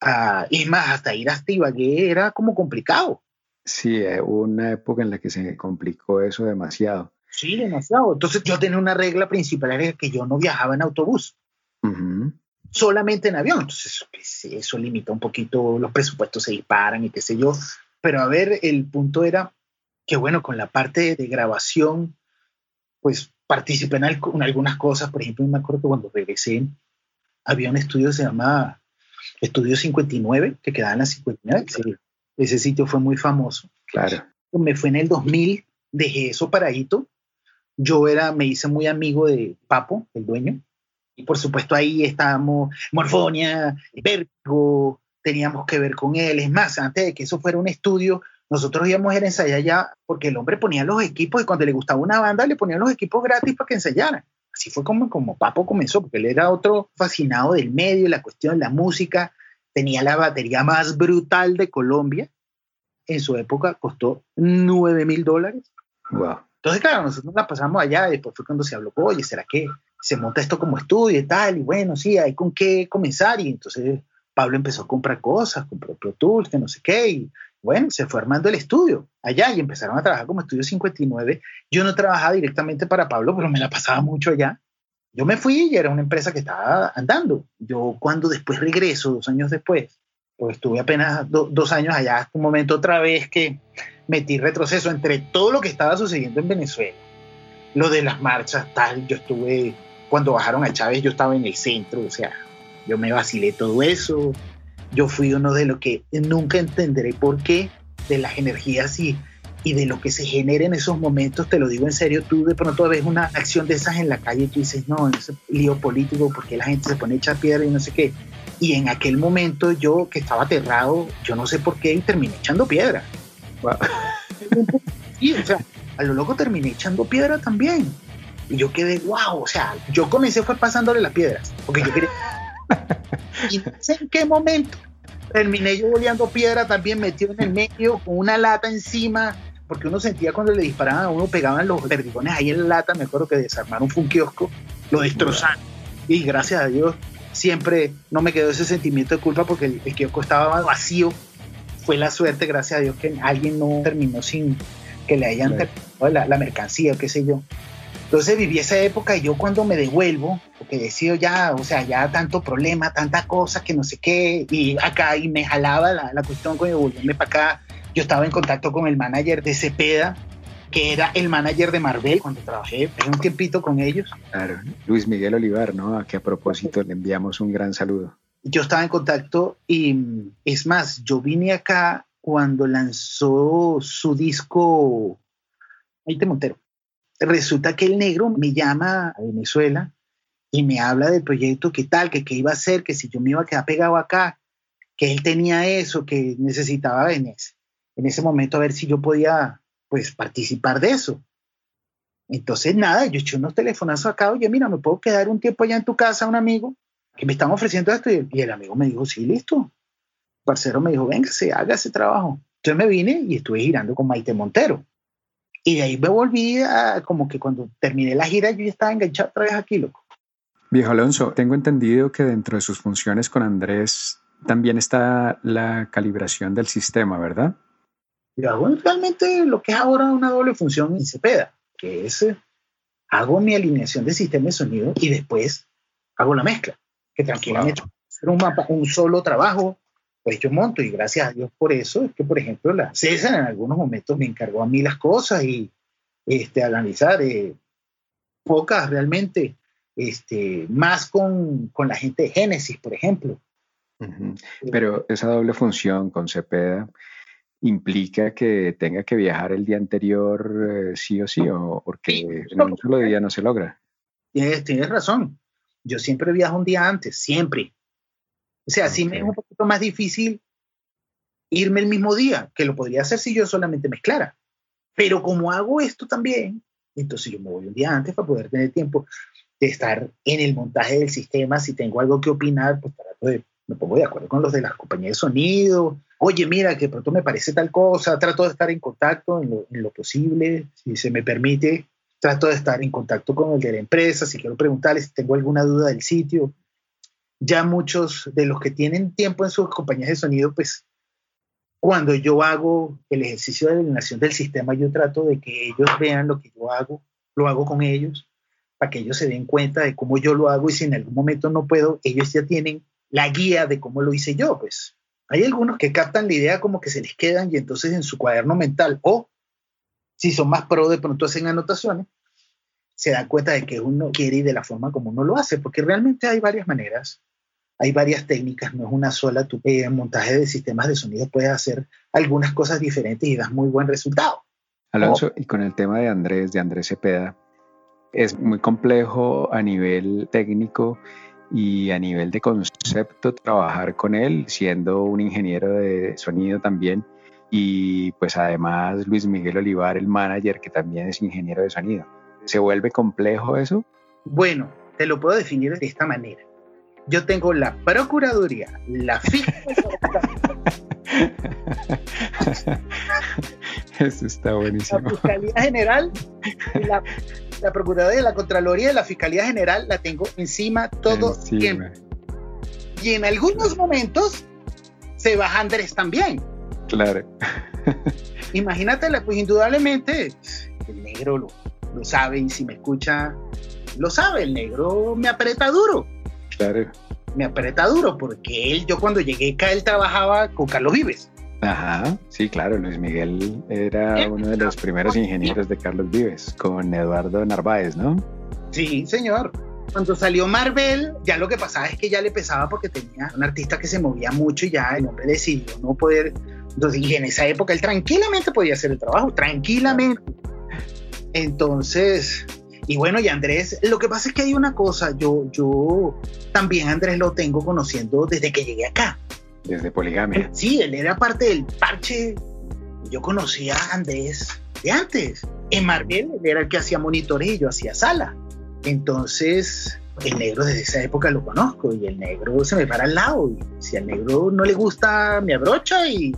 Speaker 3: a es más, hasta ir a Ibagué era como complicado.
Speaker 1: Sí, eh, hubo una época en la que se complicó eso demasiado.
Speaker 3: Sí, demasiado. Entonces yo tenía una regla principal, era que yo no viajaba en autobús,
Speaker 1: Ujú.
Speaker 3: solamente en avión. Entonces pues, eso limita un poquito, los presupuestos se disparan y qué sé yo. Pero a ver, el punto era que bueno, con la parte de grabación, pues participé en, algo- en algunas cosas. Por ejemplo, me acuerdo que cuando regresé, había un estudio que se llama Estudio 59, que quedaba en la 59. Sí, ese sitio fue muy famoso.
Speaker 1: Claro.
Speaker 3: me fue en el 2000, dejé eso paradito. Yo era, me hice muy amigo de Papo, el dueño, y por supuesto ahí estábamos, Morfonia, Vergo, teníamos que ver con él. Es más, antes de que eso fuera un estudio, nosotros íbamos a ensayar ya, porque el hombre ponía los equipos y cuando le gustaba una banda le ponían los equipos gratis para que ensayaran. Así fue como, como Papo comenzó, porque él era otro fascinado del medio, la cuestión de la música, tenía la batería más brutal de Colombia en su época costó 9 mil dólares.
Speaker 1: Wow.
Speaker 3: Entonces, claro, nosotros la pasamos allá y después fue cuando se habló, oye, ¿será que se monta esto como estudio y tal? Y bueno, sí, hay con qué comenzar. Y entonces Pablo empezó a comprar cosas, compró Pro Tools, que no sé qué, y bueno, se fue armando el estudio allá y empezaron a trabajar como Estudio 59. Yo no trabajaba directamente para Pablo, pero me la pasaba mucho allá. Yo me fui y era una empresa que estaba andando. Yo cuando después regreso, dos años después, pues estuve apenas do- dos años allá, hasta un momento otra vez que metí retroceso entre todo lo que estaba sucediendo en Venezuela, lo de las marchas, tal, yo estuve, cuando bajaron a Chávez, yo estaba en el centro, o sea, yo me vacilé todo eso, yo fui uno de los que nunca entenderé por qué, de las energías y, y de lo que se genera en esos momentos, te lo digo en serio, tú de pronto ves una acción de esas en la calle y tú dices, no, ese lío político, porque la gente se pone a echar piedra y no sé qué. Y en aquel momento yo que estaba aterrado, yo no sé por qué, y terminé echando piedra.
Speaker 1: Wow. [laughs]
Speaker 3: Sí, o sea, a lo loco terminé echando piedra también. Y yo quedé, wow, o sea, yo comencé fue pasándole las piedras, porque yo quería... [laughs] y no sé en qué momento terminé yo boleando piedra también metido en el medio, con una lata encima, porque uno sentía cuando le disparaban a uno, pegaban los perdigones ahí en la lata, me acuerdo que desarmaron fue un kiosco, lo destrozaron. Y gracias a Dios siempre no me quedó ese sentimiento de culpa porque el, el kiosco estaba vacío. Fue la suerte, gracias a Dios, que alguien no terminó sin que le hayan
Speaker 1: Claro.
Speaker 3: terminado la, la mercancía o qué sé yo. Entonces viví esa época y yo cuando me devuelvo, porque decido ya, o sea, ya tanto problema, tanta cosa que no sé qué, y acá y me jalaba la, la cuestión con devolverme para acá. Yo estaba en contacto con el manager de Cepeda, que era el manager de Marvel cuando trabajé un tiempito con ellos.
Speaker 1: Claro. Luis Miguel Olivar, ¿no? A que a propósito le enviamos un gran saludo.
Speaker 3: yo estaba en contacto y es más, yo vine acá cuando lanzó su disco Maite Montero. Resulta que el negro me llama a Venezuela y me habla del proyecto, qué tal, que qué iba a hacer, que si yo me iba a quedar pegado acá, que él tenía eso, que necesitaba en en ese momento a ver si yo podía pues participar de eso. Entonces nada, yo eché unos telefonazos acá, oye, mira, me puedo quedar un tiempo allá en tu casa, un amigo, que me están ofreciendo esto y, y el amigo me dijo, sí, listo. El parcero me dijo, venga, se haga ese trabajo. Entonces me vine y estuve girando con Maite Montero. Y de ahí me volví a, como que cuando terminé la gira, yo ya estaba enganchado otra vez aquí, loco.
Speaker 1: Viejo Alonso, tengo entendido que dentro de sus funciones con Andrés también está la calibración del sistema, ¿verdad?
Speaker 3: Yo hago realmente lo que es ahora una doble función en Cepeda, que es, eh, hago mi alineación de sistema de sonido y después hago la mezcla, que tranquilamente hacer un mapa, un solo trabajo, pues yo monto y gracias a Dios por eso es que, por ejemplo, la César en algunos momentos me encargó a mí las cosas y este, analizar eh, pocas realmente, este, más con, con la gente de Génesis, por ejemplo.
Speaker 1: Pero esa doble función con Cepeda implica que tenga que viajar el día anterior eh, sí o sí, o porque
Speaker 3: Sí,
Speaker 1: en un solo día no se logra.
Speaker 3: Tienes, tienes razón. Yo siempre viajo un día antes, siempre. O sea, sí me es un poquito más difícil irme el mismo día, que lo podría hacer si yo solamente mezclara. Pero como hago esto también, entonces yo me voy un día antes para poder tener tiempo de estar en el montaje del sistema. Si tengo algo que opinar, pues trato de, me pongo de acuerdo con los de las compañías de sonido. Oye, mira, que pronto me parece tal cosa. Trato de estar en contacto en lo, en lo posible, si se me permite. trato de estar en contacto con el de la empresa, si quiero preguntarles si tengo alguna duda del sitio. Ya muchos de los que tienen tiempo en sus compañías de sonido, pues cuando yo hago el ejercicio de alineación del sistema, yo trato de que ellos vean lo que yo hago, lo hago con ellos, para que ellos se den cuenta de cómo yo lo hago y si en algún momento no puedo, ellos ya tienen la guía de cómo lo hice yo, pues. Hay algunos que captan la idea como que se les quedan y entonces en su cuaderno mental o si son más pro de pronto hacen anotaciones, se dan cuenta de que uno quiere y de la forma como uno lo hace, porque realmente hay varias maneras hay varias técnicas, no es una sola. Tu eh, montaje de sistemas de sonido puedes hacer algunas cosas diferentes y das muy buen resultado.
Speaker 1: Alonso, y con el tema de Andrés, de Andrés Cepeda, es muy complejo a nivel técnico y a nivel de concepto trabajar con él, siendo un ingeniero de sonido también. Y pues además Luis Miguel Olivar, el manager, que también es ingeniero de sonido. ¿Se vuelve complejo eso?
Speaker 3: Bueno, te lo puedo definir de esta manera yo tengo la Procuraduría, la Fiscalía. [laughs]
Speaker 1: Eso está buenísimo.
Speaker 3: La Fiscalía General, la, la, Procuraduría, la Contraloría y la Fiscalía General la tengo encima todo el tiempo. Y en algunos momentos se baja Andrés también.
Speaker 1: Claro. [laughs]
Speaker 3: Imagínate, pues indudablemente el negro lo, lo sabe y si me escucha, lo sabe, el negro me aprieta duro. Me aprieta duro porque él, yo cuando llegué acá, él trabajaba con Carlos Vives.
Speaker 1: Ajá, sí, claro, Luis Miguel era uno de los primeros ingenieros de Carlos Vives, con Eduardo Narváez, ¿no?
Speaker 3: Sí, señor. Cuando salió Marvel, ya lo que pasaba es que ya le pesaba porque tenía un artista que se movía mucho y ya el hombre decidió no poder. Entonces, y en esa época él tranquilamente podía hacer el trabajo, tranquilamente. Entonces, y bueno, y Andrés, lo que pasa es que hay una cosa, yo, yo también Andrés lo tengo conociendo desde que llegué acá.
Speaker 1: Desde Poligamia.
Speaker 3: Sí, él era parte del parche. Yo conocía a Andrés de antes. En Marvel él era el que hacía monitores y yo hacía sala. Entonces, el negro desde esa época lo conozco y el negro se me para al lado. Y si al negro no le gusta, me abrocha y,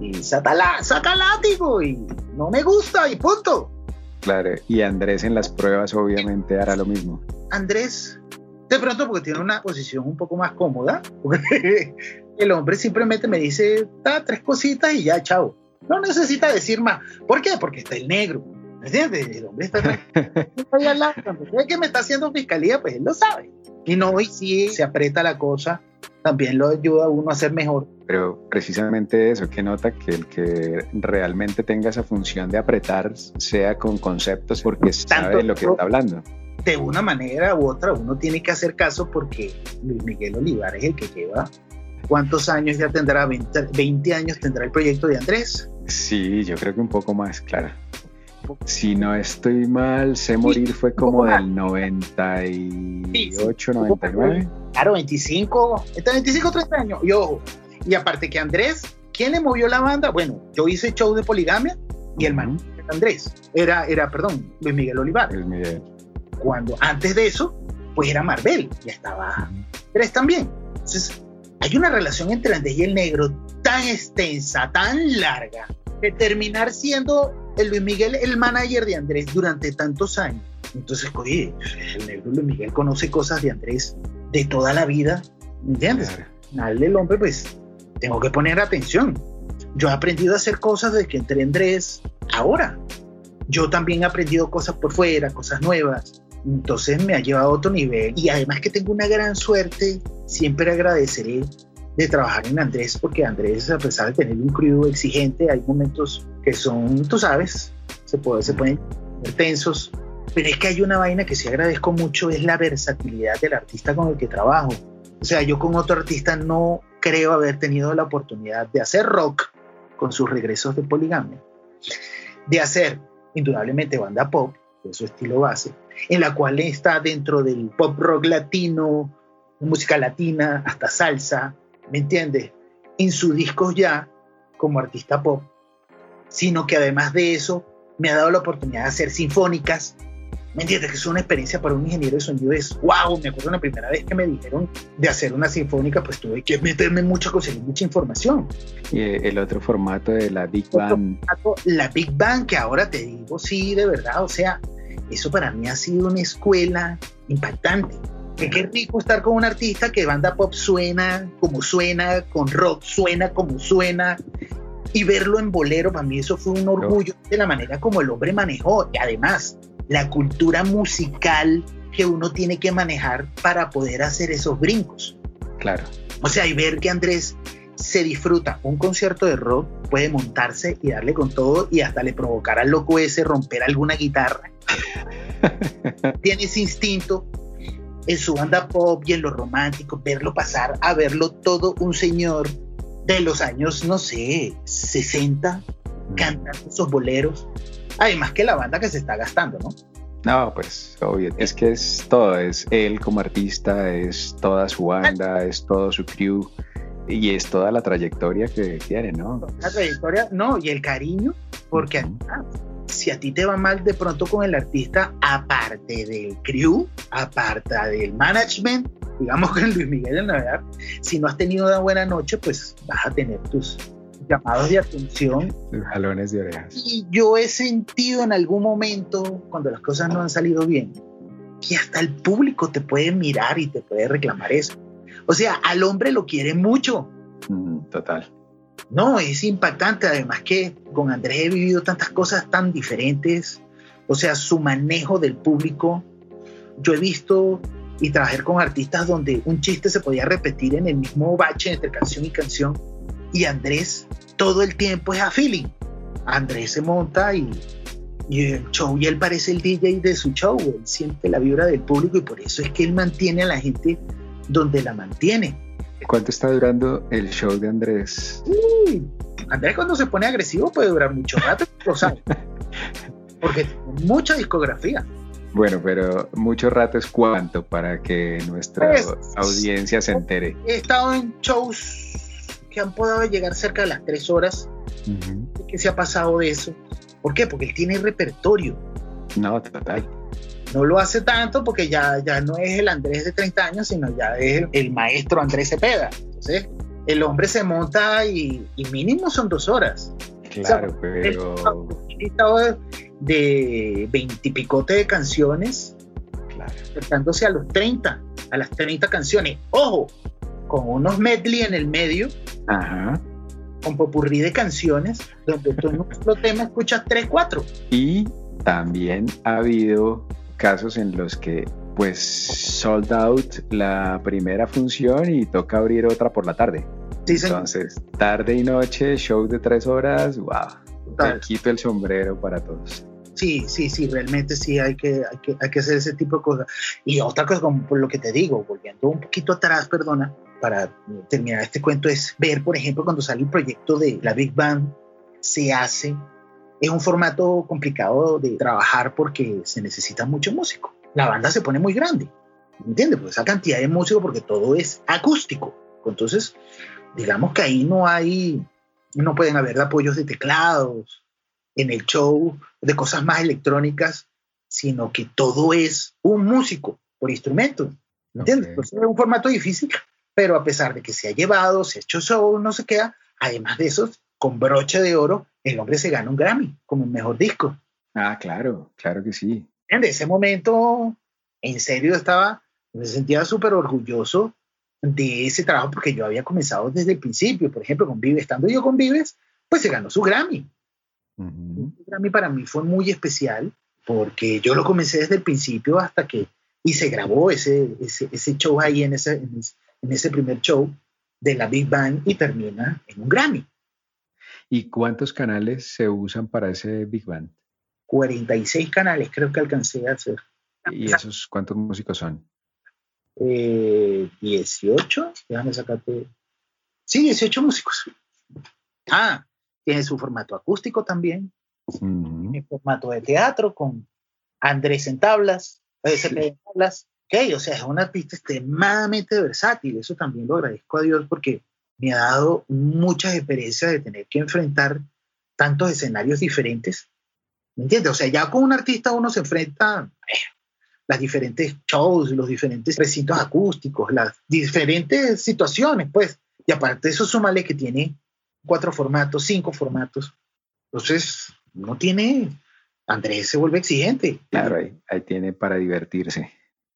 Speaker 3: y saca, saca látigo y no me gusta y punto.
Speaker 1: Claro, y Andrés en las pruebas obviamente hará lo mismo.
Speaker 3: Andrés, de pronto porque tiene una posición un poco más cómoda, [laughs] el hombre simplemente me dice, da tres cositas y ya, chao. No necesita decir más. ¿Por qué? Porque está el negro. ¿Entiendes? El hombre está ahí al lado. Que me está haciendo fiscalía, pues él lo sabe. Y no, y si se aprieta la cosa, también lo ayuda a uno a ser mejor.
Speaker 1: Pero precisamente eso, que nota que el que realmente tenga esa función de apretar sea con conceptos porque sabe lo que está hablando.
Speaker 3: De una manera u otra uno tiene que hacer caso porque Luis Miguel Olivar es el que lleva. ¿Cuántos años ya tendrá? 20, años tendrá el proyecto de Andrés.
Speaker 1: Sí, yo creo que un poco más, claro. Si no estoy mal, Sé Morir fue como del 98, 99.
Speaker 3: Claro, 25, está 25, 30 años. Y ojo, y aparte que Andrés, ¿quién le movió la banda? Bueno, yo hice show de poligamia y el man Andrés, era, era, perdón, Luis Miguel Olivar. Luis Miguel. Cuando antes de eso, pues era Marvel, ya estaba Andrés también. Entonces, hay una relación entre Andrés y el negro tan extensa, tan larga, que terminar siendo el Luis Miguel el manager de Andrés durante tantos años. Entonces, oye, el negro Luis Miguel conoce cosas de Andrés de toda la vida, ¿me entiendes? Al del hombre, pues tengo que poner atención. Yo he aprendido a hacer cosas desde que entré en Andrés ahora. Yo también he aprendido cosas por fuera, cosas nuevas. Entonces me ha llevado a otro nivel. Y además que tengo una gran suerte, siempre agradeceré de trabajar en Andrés, porque Andrés, a pesar de tener un crudo exigente, hay momentos que son, tú sabes, se, puede, se pueden tensos, pero es que hay una vaina que sí agradezco mucho, es la versatilidad del artista con el que trabajo. O sea, yo con otro artista no creo haber tenido la oportunidad de hacer rock con sus regresos de poligamia, de hacer indudablemente banda pop, de su estilo base, en la cual está dentro del pop rock latino, música latina, hasta salsa, ¿me entiendes? En sus discos ya como artista pop, sino que además de eso me ha dado la oportunidad de hacer sinfónicas, ¿Me entiendes? Que es una experiencia para un ingeniero de sonido. Es wow. Me acuerdo la primera vez que me dijeron de hacer una sinfónica, pues tuve que meterme mucho, conseguir mucha información.
Speaker 1: Y el otro formato de la Big Bang.
Speaker 3: la Big Bang, que ahora te digo, sí, de verdad. O sea, eso para mí ha sido una escuela impactante. Que qué rico estar con un artista que banda pop suena como suena, con rock suena como suena, y verlo en bolero, para mí eso fue un orgullo de la manera como el hombre manejó. Y además, la cultura musical que uno tiene que manejar para poder hacer esos brincos.
Speaker 1: Claro.
Speaker 3: O sea, y ver que Andrés se disfruta un concierto de rock, puede montarse y darle con todo y hasta le provocar al loco ese romper alguna guitarra. [laughs] Tiene ese instinto en su banda pop y en lo romántico, verlo pasar a verlo todo un señor de los años, no sé, 60, mm. cantando esos boleros. Además que la banda que se está gastando, ¿no?
Speaker 1: No, pues obvio, es que es todo, es él como artista, es toda su banda, es todo su crew y es toda la trayectoria que tiene, ¿no?
Speaker 3: La trayectoria, no, y el cariño, porque si a ti te va mal de pronto con el artista, aparte del crew, aparte del management, digamos [laughs] con Luis Miguel en Navidad, si no has tenido una buena noche, pues vas a tener tus llamados de atención.
Speaker 1: jalones de orejas.
Speaker 3: Y yo he sentido en algún momento, cuando las cosas no han salido bien, que hasta el público te puede mirar y te puede reclamar eso. O sea, al hombre lo quiere mucho.
Speaker 1: Mm, total.
Speaker 3: No, es impactante. Además que con Andrés he vivido tantas cosas tan diferentes. O sea, su manejo del público. Yo he visto y trabajar con artistas donde un chiste se podía repetir en el mismo bache entre canción y canción. Y Andrés todo el tiempo es a feeling. Andrés se monta y, y el show y él parece el DJ de su show. Él siente la vibra del público y por eso es que él mantiene a la gente donde la mantiene.
Speaker 1: ¿Cuánto está durando el show de Andrés?
Speaker 3: Andrés cuando se pone agresivo puede durar mucho rato, lo sabe. [laughs] Porque tiene mucha discografía.
Speaker 1: Bueno, pero mucho rato es cuánto para que nuestra pues, audiencia se entere.
Speaker 3: He estado en shows que han podido llegar cerca de las tres horas. ¿Qué se ha pasado de eso? ¿Por qué? Porque él tiene repertorio.
Speaker 1: No, total.
Speaker 3: No lo hace tanto porque ya, ya no es el Andrés de 30 años, sino ya es el, maestro Andrés Cepeda. Entonces, el hombre se monta y, mínimo son dos horas.
Speaker 1: Claro, pero
Speaker 3: de veintipicote de canciones, acercándose a los 30, a las 30 canciones. Ojo, con unos medley en el medio, con popurrí de canciones, donde tú en un tema escuchas 3, 4.
Speaker 1: Y también ha habido casos en los que pues sold out la primera función y toca abrir otra por la tarde. Entonces, tarde y noche, show de tres horas, wow. Te quito el sombrero para todos.
Speaker 3: Sí, sí, sí, realmente sí hay que, hay que, hay que hacer ese tipo de cosas. Y otra cosa, como por lo que te digo, volviendo un poquito atrás, perdona, para terminar este cuento, es ver, por ejemplo, cuando sale el proyecto de la Big Bang, se hace, es un formato complicado de trabajar porque se necesita mucho músico. La banda se pone muy grande, ¿me entiendes? Pues esa cantidad de músico porque todo es acústico. Entonces, digamos que ahí no hay no pueden haber apoyos de teclados en el show, de cosas más electrónicas, sino que todo es un músico por instrumento. ¿Entiendes? es un formato difícil, pero a pesar de que se ha llevado, se ha hecho show, no se queda, además de eso, con broche de oro, el hombre se gana un Grammy como el mejor disco.
Speaker 1: Ah, claro, claro que sí.
Speaker 3: En ese momento, en serio, estaba, me sentía súper orgulloso de ese trabajo porque yo había comenzado desde el principio, por ejemplo, con Vives, estando yo con Vives, pues se ganó su Grammy. Uh Grammy para mí fue muy especial porque yo lo comencé desde el principio hasta que, y se grabó ese, ese, ese show ahí en ese, en ese primer show de la Big Bang y termina en un Grammy.
Speaker 1: ¿Y cuántos canales se usan para ese Big Band?
Speaker 3: 46 canales creo que alcancé a hacer.
Speaker 1: ¿Y esos cuántos músicos son?
Speaker 3: eh, 18, déjame sacarte. Sí, 18 músicos. Ah, tiene su formato acústico también, Mi formato de teatro con Andrés en tablas, eh, en tablas. Okay, o sea, es un artista extremadamente versátil, eso también lo agradezco a Dios porque me ha dado muchas experiencias de tener que enfrentar tantos escenarios diferentes. ¿Me entiendes? O sea, ya con un artista uno se enfrenta, eh, las diferentes shows, los diferentes recintos acústicos, las diferentes situaciones, pues. Y aparte eso, súmale que tiene cuatro formatos, cinco formatos. Entonces, no tiene Andrés se vuelve exigente.
Speaker 1: Claro, ahí, ahí tiene para divertirse.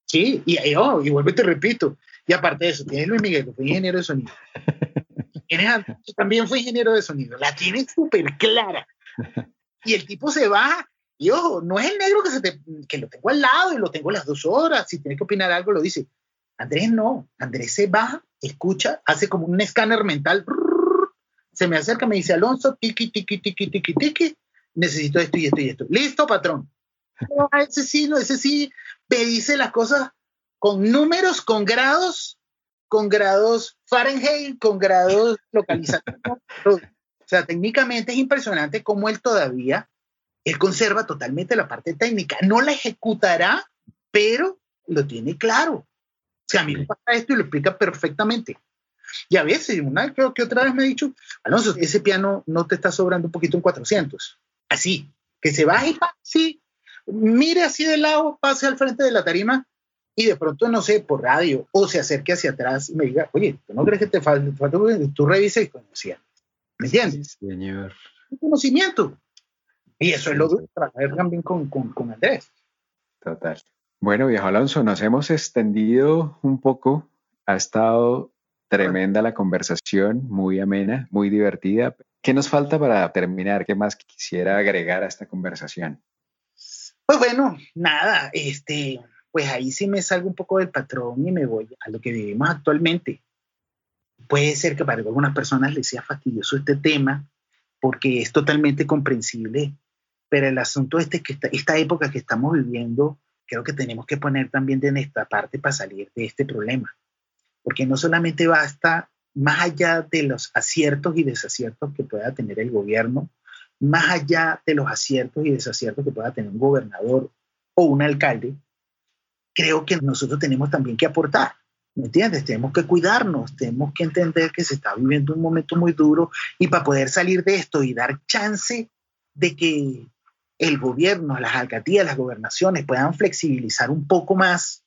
Speaker 3: Sí, y, y, oh, y vuelvo y te repito. Y aparte de eso, tienes Luis Miguel, que fue ingeniero de sonido. [laughs] Tienes también fue ingeniero de sonido. La tiene súper clara. Y el tipo se va. Y ojo, no es el negro que, se te, que lo tengo al lado y lo tengo las dos horas. Si tiene que opinar algo, lo dice. Andrés no. Andrés se va, escucha, hace como un escáner mental. Se me acerca, me dice Alonso, tiki, tiki, tiki, tiki, tiki. Necesito esto y esto y esto. Listo, patrón. No, ese sí, no, ese sí me dice las cosas con números, con grados, con grados Fahrenheit, con grados localizados. [laughs] o sea, técnicamente es impresionante cómo él todavía, él conserva totalmente la parte técnica. No la ejecutará, pero lo tiene claro. O sea, a mí me pasa esto y lo explica perfectamente. Y a veces, una creo que otra vez me ha dicho, Alonso, ese piano no te está sobrando un poquito en 400. Así, que se baje y sí, mire así de lado, pase al frente de la tarima y de pronto, no sé, por radio o se acerque hacia atrás y me diga, oye, ¿tú no crees que te falta? tú revises y conocías. ¿Me entiendes?
Speaker 1: Sí, señor.
Speaker 3: Un conocimiento. Y eso es lo de trabajar también con, con, con Andrés.
Speaker 1: Total. Bueno, viejo Alonso, nos hemos extendido un poco. Ha estado tremenda la conversación, muy amena, muy divertida. ¿Qué nos falta para terminar? ¿Qué más quisiera agregar a esta conversación?
Speaker 3: Pues bueno, nada, este, pues ahí sí me salgo un poco del patrón y me voy a lo que vivimos actualmente. Puede ser que para algunas personas les sea fastidioso este tema, porque es totalmente comprensible, pero el asunto este que esta, esta época que estamos viviendo, creo que tenemos que poner también de nuestra parte para salir de este problema, porque no solamente basta, más allá de los aciertos y desaciertos que pueda tener el gobierno, más allá de los aciertos y desaciertos que pueda tener un gobernador o un alcalde, creo que nosotros tenemos también que aportar. ¿Me entiendes? Tenemos que cuidarnos, tenemos que entender que se está viviendo un momento muy duro y para poder salir de esto y dar chance de que el gobierno, las alcaldías, las gobernaciones puedan flexibilizar un poco más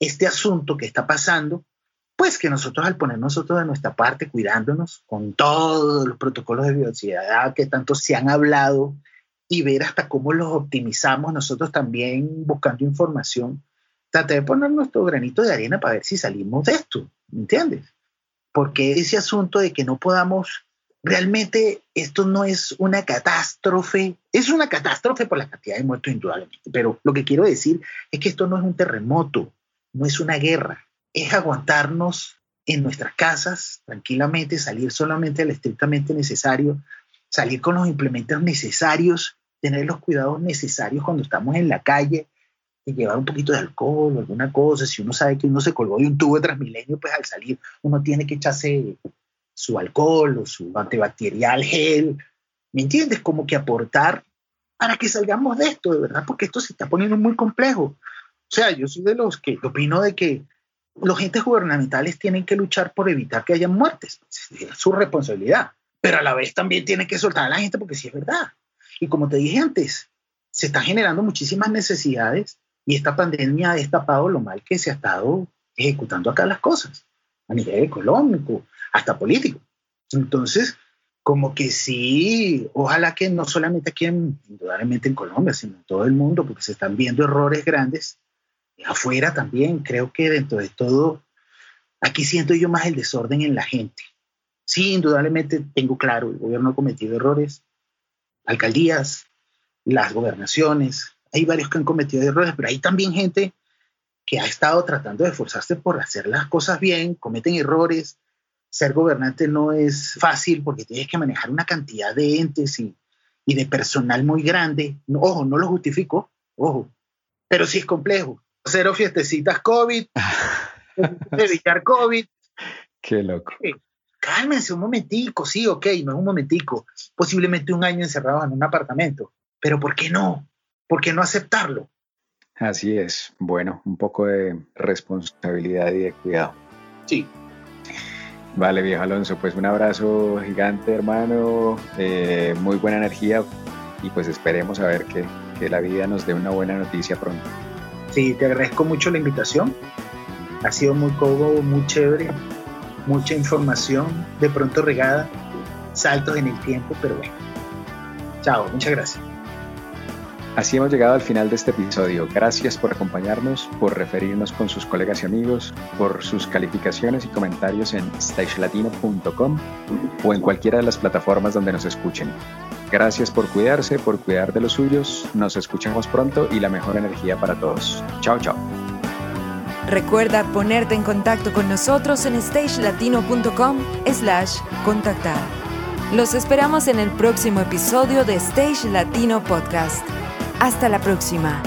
Speaker 3: este asunto que está pasando, pues que nosotros al poner nosotros de nuestra parte, cuidándonos con todos los protocolos de bioseguridad que tanto se han hablado y ver hasta cómo los optimizamos nosotros también buscando información, traté de poner nuestro granito de arena para ver si salimos de esto, ¿me entiendes? Porque ese asunto de que no podamos, realmente esto no es una catástrofe, es una catástrofe por la cantidad de muertos indudablemente, pero lo que quiero decir es que esto no es un terremoto, no es una guerra, es aguantarnos en nuestras casas tranquilamente, salir solamente al estrictamente necesario, salir con los implementos necesarios, tener los cuidados necesarios cuando estamos en la calle, y llevar un poquito de alcohol o alguna cosa. Si uno sabe que uno se colgó de un tubo de Transmilenio, pues al salir uno tiene que echarse su alcohol o su antibacterial gel. ¿Me entiendes? Como que aportar para que salgamos de esto, de verdad, porque esto se está poniendo muy complejo. O sea, yo soy de los que opino de que los entes gubernamentales tienen que luchar por evitar que haya muertes. Es su responsabilidad. Pero a la vez también tienen que soltar a la gente porque sí es verdad. Y como te dije antes, se están generando muchísimas necesidades y esta pandemia ha destapado lo mal que se ha estado ejecutando acá las cosas, a nivel económico, hasta político. Entonces, como que sí, ojalá que no solamente aquí, en, indudablemente en Colombia, sino en todo el mundo, porque se están viendo errores grandes, afuera también, creo que dentro de todo, aquí siento yo más el desorden en la gente. Sí, indudablemente tengo claro, el gobierno ha cometido errores, alcaldías, las gobernaciones, hay varios que han cometido errores, pero hay también gente que ha estado tratando de esforzarse por hacer las cosas bien, cometen errores. Ser gobernante no es fácil porque tienes que manejar una cantidad de entes y, y de personal muy grande. ojo, no lo justifico, ojo, pero sí es complejo. Cero fiestecitas COVID, [laughs] evitar COVID.
Speaker 1: Qué loco.
Speaker 3: Cálmense un momentico, sí, ok, no es un momentico, posiblemente un año encerrado en un apartamento, pero ¿por qué no? ¿por qué no aceptarlo?
Speaker 1: Así es. Bueno, un poco de responsabilidad y de cuidado.
Speaker 3: Sí.
Speaker 1: Vale, viejo Alonso, pues un abrazo gigante, hermano. Eh, muy buena energía y pues esperemos a ver que, que la vida nos dé una buena noticia pronto.
Speaker 3: Sí, te agradezco mucho la invitación. Ha sido muy cómodo, muy chévere, mucha información, de pronto regada, saltos en el tiempo, pero bueno. Chao, muchas gracias.
Speaker 1: Así hemos llegado al final de este episodio. Gracias por acompañarnos, por referirnos con sus colegas y amigos, por sus calificaciones y comentarios en stagelatino.com o en cualquiera de las plataformas donde nos escuchen. Gracias por cuidarse, por cuidar de los suyos. Nos escuchamos pronto y la mejor energía para todos. Chao, chao.
Speaker 2: Recuerda ponerte en contacto con nosotros en stagelatino.com slash contactar. Los esperamos en el próximo episodio de Stage Latino Podcast. Hasta la próxima.